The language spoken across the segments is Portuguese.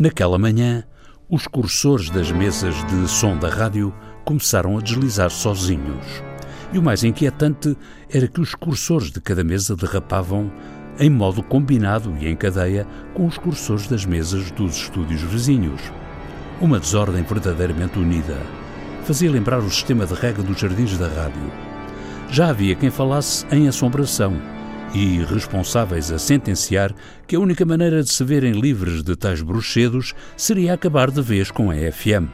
Naquela manhã, os cursores das mesas de som da rádio começaram a deslizar sozinhos. E o mais inquietante era que os cursores de cada mesa derrapavam em modo combinado e em cadeia com os cursores das mesas dos estúdios vizinhos. Uma desordem verdadeiramente unida. Fazia lembrar o sistema de rega dos jardins da rádio. Já havia quem falasse em assombração e responsáveis a sentenciar que a única maneira de se verem livres de tais bruxedos seria acabar de vez com a FM.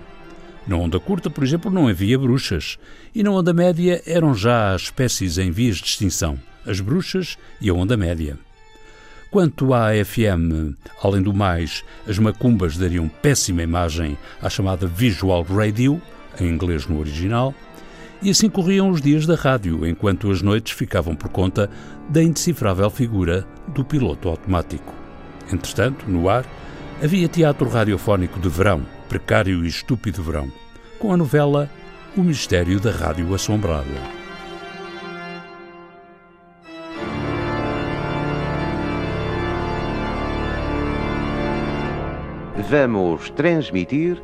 Na onda curta, por exemplo, não havia bruxas, e na onda média eram já as espécies em vias de extinção, as bruxas e a onda média. Quanto à FM, além do mais, as macumbas dariam péssima imagem à chamada Visual Radio, em inglês no original, e assim corriam os dias da rádio, enquanto as noites ficavam por conta da indecifrável figura do piloto automático. Entretanto, no ar, havia teatro radiofónico de verão, precário e estúpido verão, com a novela O Mistério da Rádio Assombrada. Vamos transmitir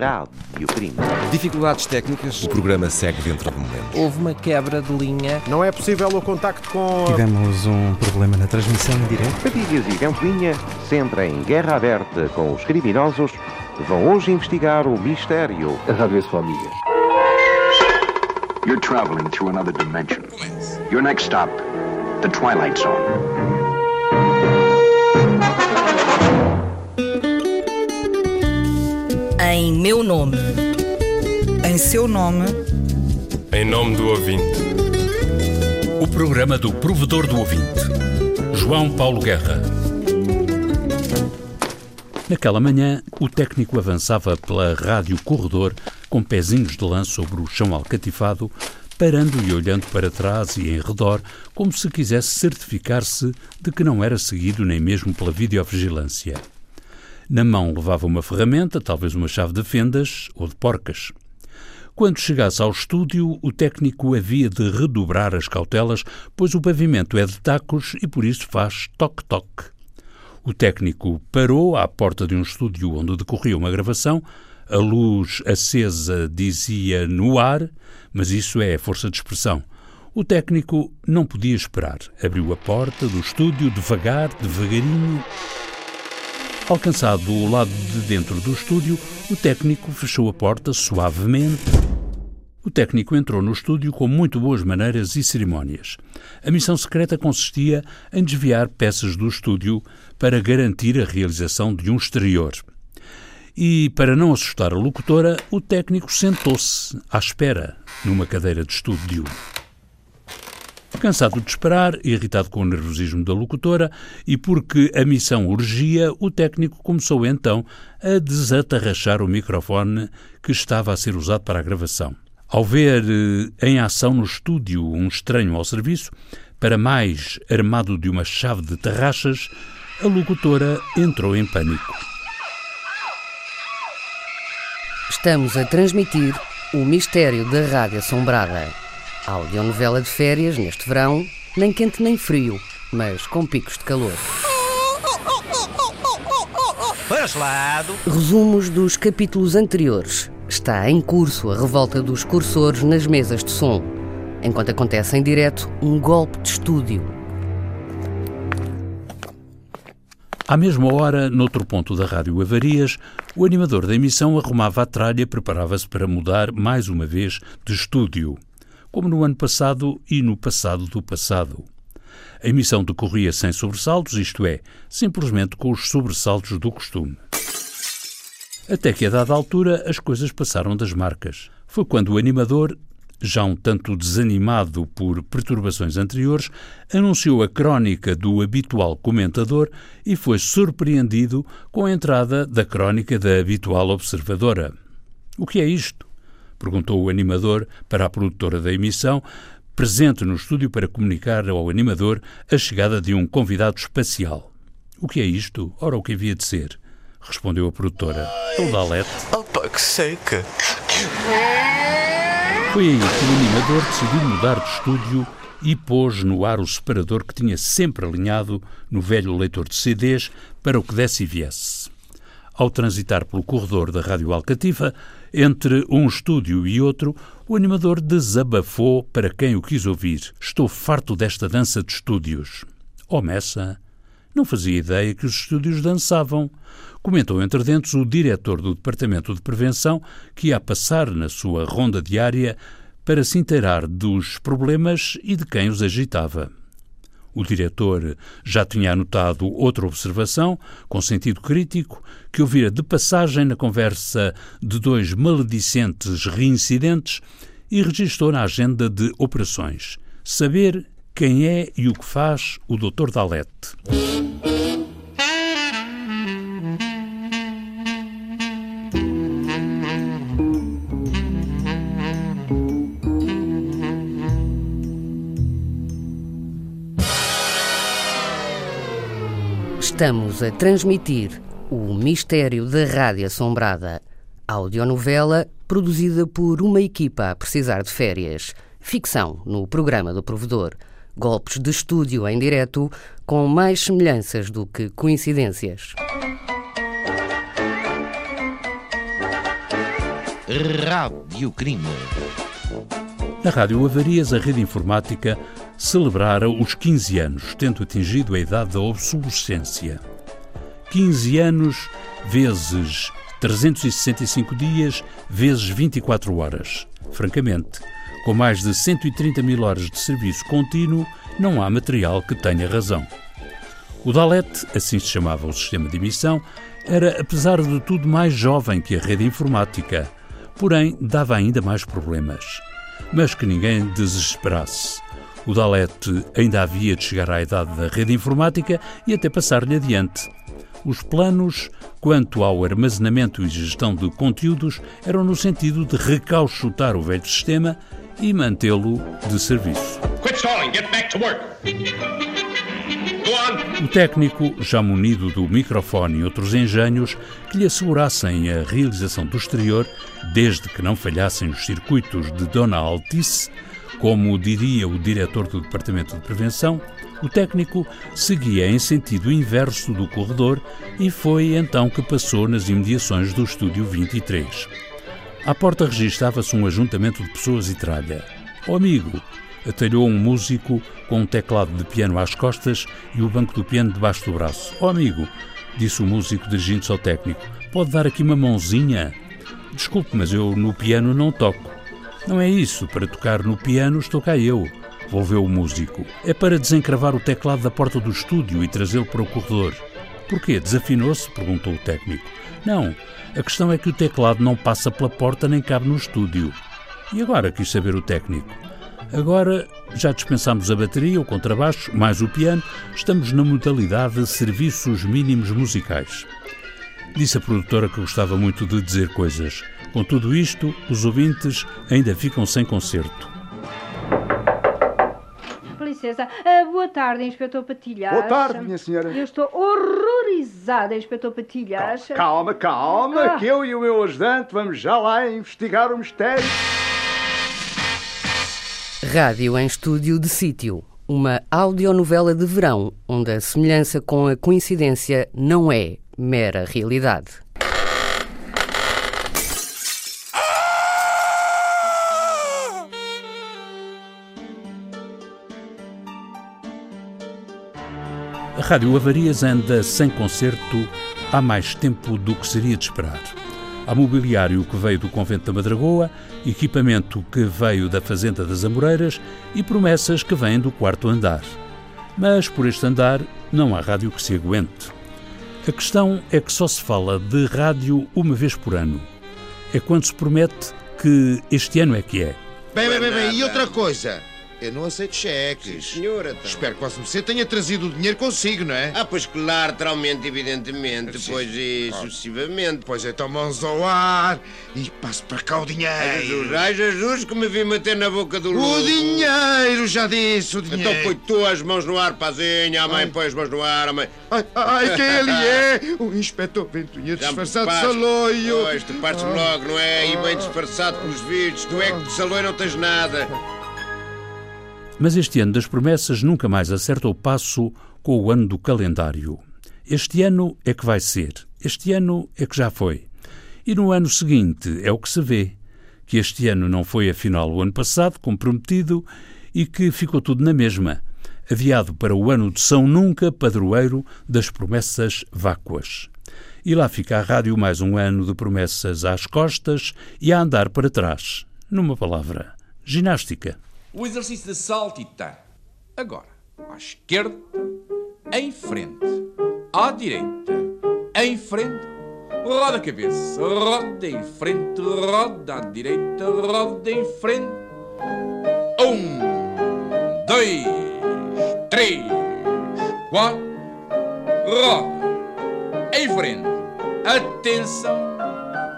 Rádio Crime. Dificuldades técnicas. O programa segue dentro do momento. Houve uma quebra de linha. Não é possível o contacto com. Tivemos um problema na transmissão em direto. Patilhas e Ventoinha, sempre em guerra aberta com os criminosos, vão hoje investigar o mistério. A Rádio é sua amiga. You're traveling through another dimension. Your next stop, the Twilight Zone. Em meu nome. Em seu nome. Em nome do ouvinte. O programa do provedor do ouvinte. João Paulo Guerra. Naquela manhã, o técnico avançava pela rádio corredor com pezinhos de lã sobre o chão alcatifado, parando e olhando para trás e em redor, como se quisesse certificar-se de que não era seguido nem mesmo pela videovigilância. Na mão levava uma ferramenta, talvez uma chave de fendas ou de porcas. Quando chegasse ao estúdio, o técnico havia de redobrar as cautelas, pois o pavimento é de tacos e por isso faz toque-toque. O técnico parou à porta de um estúdio onde decorria uma gravação. A luz acesa dizia no ar, mas isso é força de expressão. O técnico não podia esperar. Abriu a porta do estúdio devagar, devagarinho, Alcançado o lado de dentro do estúdio, o técnico fechou a porta suavemente. O técnico entrou no estúdio com muito boas maneiras e cerimónias. A missão secreta consistia em desviar peças do estúdio para garantir a realização de um exterior. E, para não assustar a locutora, o técnico sentou-se à espera numa cadeira de estúdio. Cansado de esperar, irritado com o nervosismo da locutora e porque a missão urgia, o técnico começou então a desatarrachar o microfone que estava a ser usado para a gravação. Ao ver eh, em ação no estúdio um estranho ao serviço, para mais armado de uma chave de tarraxas, a locutora entrou em pânico. Estamos a transmitir o mistério da Rádio Assombrada. Audionovela de férias neste verão, nem quente nem frio, mas com picos de calor. lado. Resumos dos capítulos anteriores. Está em curso a revolta dos cursores nas mesas de som. Enquanto acontece em direto, um golpe de estúdio. À mesma hora, noutro ponto da Rádio Avarias, o animador da emissão arrumava a tralha e preparava-se para mudar mais uma vez de estúdio como no ano passado e no passado do passado. A emissão decorria sem sobressaltos, isto é, simplesmente com os sobressaltos do costume. Até que, a dada altura, as coisas passaram das marcas. Foi quando o animador, já um tanto desanimado por perturbações anteriores, anunciou a crónica do habitual comentador e foi surpreendido com a entrada da crónica da habitual observadora. O que é isto? Perguntou o animador para a produtora da emissão, presente no estúdio para comunicar ao animador a chegada de um convidado espacial. O que é isto? Ora, o que havia de ser? Respondeu a produtora. É o Dalete. Opa, que seca! Foi aí que o animador decidiu mudar de estúdio e pôs no ar o separador que tinha sempre alinhado no velho leitor de CDs para o que desse e viesse. Ao transitar pelo corredor da Rádio Alcatifa, entre um estúdio e outro, o animador desabafou para quem o quis ouvir. Estou farto desta dança de estúdios. Oh, Messa, não fazia ideia que os estúdios dançavam. Comentou entre dentes o diretor do Departamento de Prevenção, que ia passar na sua ronda diária para se inteirar dos problemas e de quem os agitava. O diretor já tinha anotado outra observação, com sentido crítico, que ouvira de passagem na conversa de dois maledicentes reincidentes e registrou na agenda de operações. Saber quem é e o que faz o Dr. Dalete. Estamos a transmitir o Mistério da Rádio Assombrada, audionovela produzida por uma equipa a precisar de férias, ficção no programa do provedor, golpes de estúdio em direto com mais semelhanças do que coincidências. Rádio Crime. Na Rádio Avarias, a rede informática celebrara os 15 anos, tendo atingido a idade da obsolescência. 15 anos vezes 365 dias vezes 24 horas. Francamente, com mais de 130 mil horas de serviço contínuo, não há material que tenha razão. O Dalet, assim se chamava o sistema de emissão, era, apesar de tudo, mais jovem que a rede informática, porém dava ainda mais problemas. Mas que ninguém desesperasse. O Dalet ainda havia de chegar à idade da rede informática e até passar-lhe adiante. Os planos quanto ao armazenamento e gestão de conteúdos eram no sentido de recauchutar o velho sistema e mantê-lo de serviço. O técnico, já munido do microfone e outros engenhos que lhe assegurassem a realização do exterior, desde que não falhassem os circuitos de Dona Altice, como diria o diretor do Departamento de Prevenção, o técnico seguia em sentido inverso do corredor e foi então que passou nas imediações do estúdio 23. À porta registava-se um ajuntamento de pessoas e tralha. O amigo atalhou um músico com um teclado de piano às costas e o banco do piano debaixo do braço. Oh, amigo, disse o músico dirigindo-se ao técnico, pode dar aqui uma mãozinha? Desculpe, mas eu no piano não toco. Não é isso, para tocar no piano estou cá eu, volveu o músico. É para desencravar o teclado da porta do estúdio e trazê-lo para o corredor. Porquê? Desafinou-se? perguntou o técnico. Não, a questão é que o teclado não passa pela porta nem cabe no estúdio. E agora quis saber o técnico. Agora já dispensámos a bateria, o contrabaixo, mais o piano, estamos na modalidade de serviços mínimos musicais. Disse a produtora que gostava muito de dizer coisas. Com tudo isto, os ouvintes ainda ficam sem concerto. Licença. Uh, boa tarde, Inspetor Patilhas. Boa tarde, minha senhora. Eu estou horrorizada, Inspetor Patilhas. Calma, calma, ah. que eu e o meu ajudante vamos já lá investigar o mistério. Rádio em Estúdio de Sítio. Uma audionovela de verão, onde a semelhança com a coincidência não é mera realidade. Rádio Avarias anda sem concerto há mais tempo do que seria de esperar. Há mobiliário que veio do Convento da Madragoa, equipamento que veio da Fazenda das Amoreiras e promessas que vêm do quarto andar. Mas por este andar não há rádio que se aguente. A questão é que só se fala de rádio uma vez por ano. É quando se promete que este ano é que é. Bem, bem, bem, bem. e outra coisa. Eu não aceito cheques. Sim, senhora. Então. Espero que você tenha trazido o dinheiro consigo, não é? Ah, pois claro, naturalmente, evidentemente, Sim. pois e ah. sucessivamente. Pois então mãos ao ar e passe para cá o dinheiro. Ai, Jesus, ai, Jesus, que me vi meter na boca do lobo. O dinheiro, já disse, o dinheiro. Então põe tu as mãos no ar, pazinha, a mãe ai. põe as mãos no ar, a mãe... Ai, ai, quem ele é? O inspetor Ventunha disfarçado de saloio. Pois, tu partes ah. logo, não é? E bem disfarçado pelos vídeos. Tu é que de saloio não tens nada. Mas este ano das promessas nunca mais acerta o passo com o ano do calendário. Este ano é que vai ser, este ano é que já foi. E no ano seguinte é o que se vê, que este ano não foi afinal o ano passado, como prometido, e que ficou tudo na mesma, aviado para o ano de São Nunca, padroeiro das promessas vácuas. E lá fica a rádio mais um ano de promessas às costas e a andar para trás. Numa palavra, ginástica. O exercício de salto tá. Agora, à esquerda, em frente, à direita, em frente, roda a cabeça, roda em frente, roda à direita, roda em frente. Um, dois, três, quatro, roda em frente. Atenção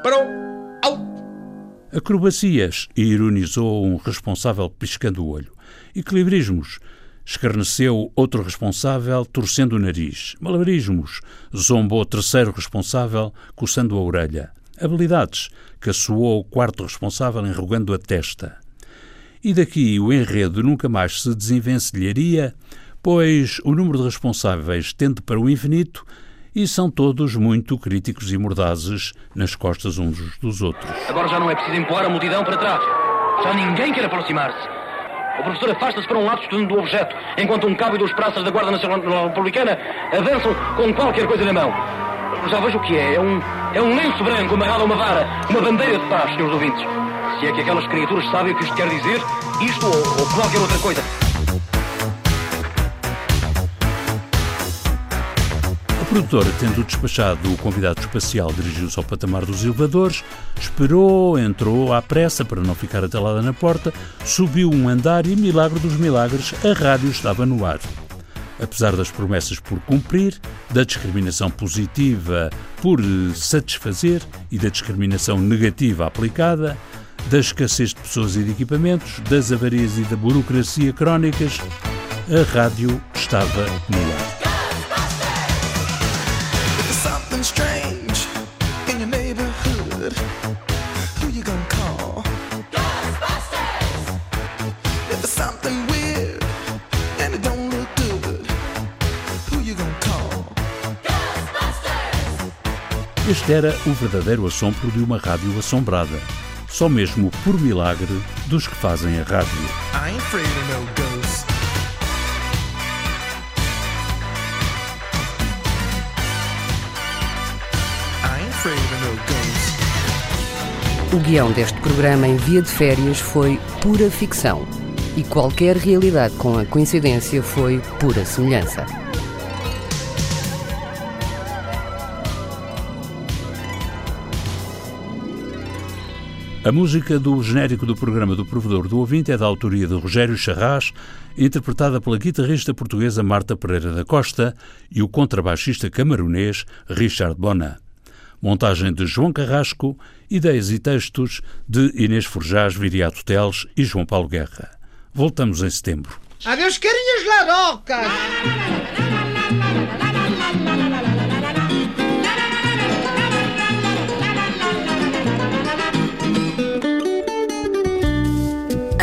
para o Acrobacias, ironizou um responsável piscando o olho. Equilibrismos, escarneceu outro responsável torcendo o nariz. Malabarismos, zombou terceiro responsável coçando a orelha. Habilidades, caçoou o quarto responsável enrugando a testa. E daqui o enredo nunca mais se desenvencilharia, pois o número de responsáveis tende para o infinito e são todos muito críticos e mordazes nas costas uns dos outros. Agora já não é preciso empurrar a multidão para trás. Já ninguém quer aproximar-se. O professor afasta-se para um lado estudando o objeto, enquanto um cabo e dois praças da Guarda Nacional Republicana avançam com qualquer coisa na mão. Já vejo o que é. É um, é um lenço branco amarrado a uma vara, uma bandeira de paz, senhores ouvintes. Se é que aquelas criaturas sabem o que isto quer dizer, isto ou, ou qualquer outra coisa. Produtora, tendo despachado o convidado espacial, dirigiu-se ao patamar dos elevadores, esperou, entrou à pressa para não ficar atalada na porta, subiu um andar e, milagre dos milagres, a rádio estava no ar. Apesar das promessas por cumprir, da discriminação positiva por satisfazer e da discriminação negativa aplicada, da escassez de pessoas e de equipamentos, das avarias e da burocracia crónicas, a rádio estava no ar. Este era o verdadeiro assombro de uma rádio assombrada. Só mesmo por milagre dos que fazem a rádio. O guião deste programa em via de férias foi pura ficção e qualquer realidade com a coincidência foi pura semelhança. A música do genérico do programa do Provedor do Ouvinte é da autoria de Rogério Charras, interpretada pela guitarrista portuguesa Marta Pereira da Costa e o contrabaixista camarunês Richard Bona. Montagem de João Carrasco, ideias e textos de Inês Forjás, Viriato Teles e João Paulo Guerra. Voltamos em setembro. Adeus, carinhas larocas!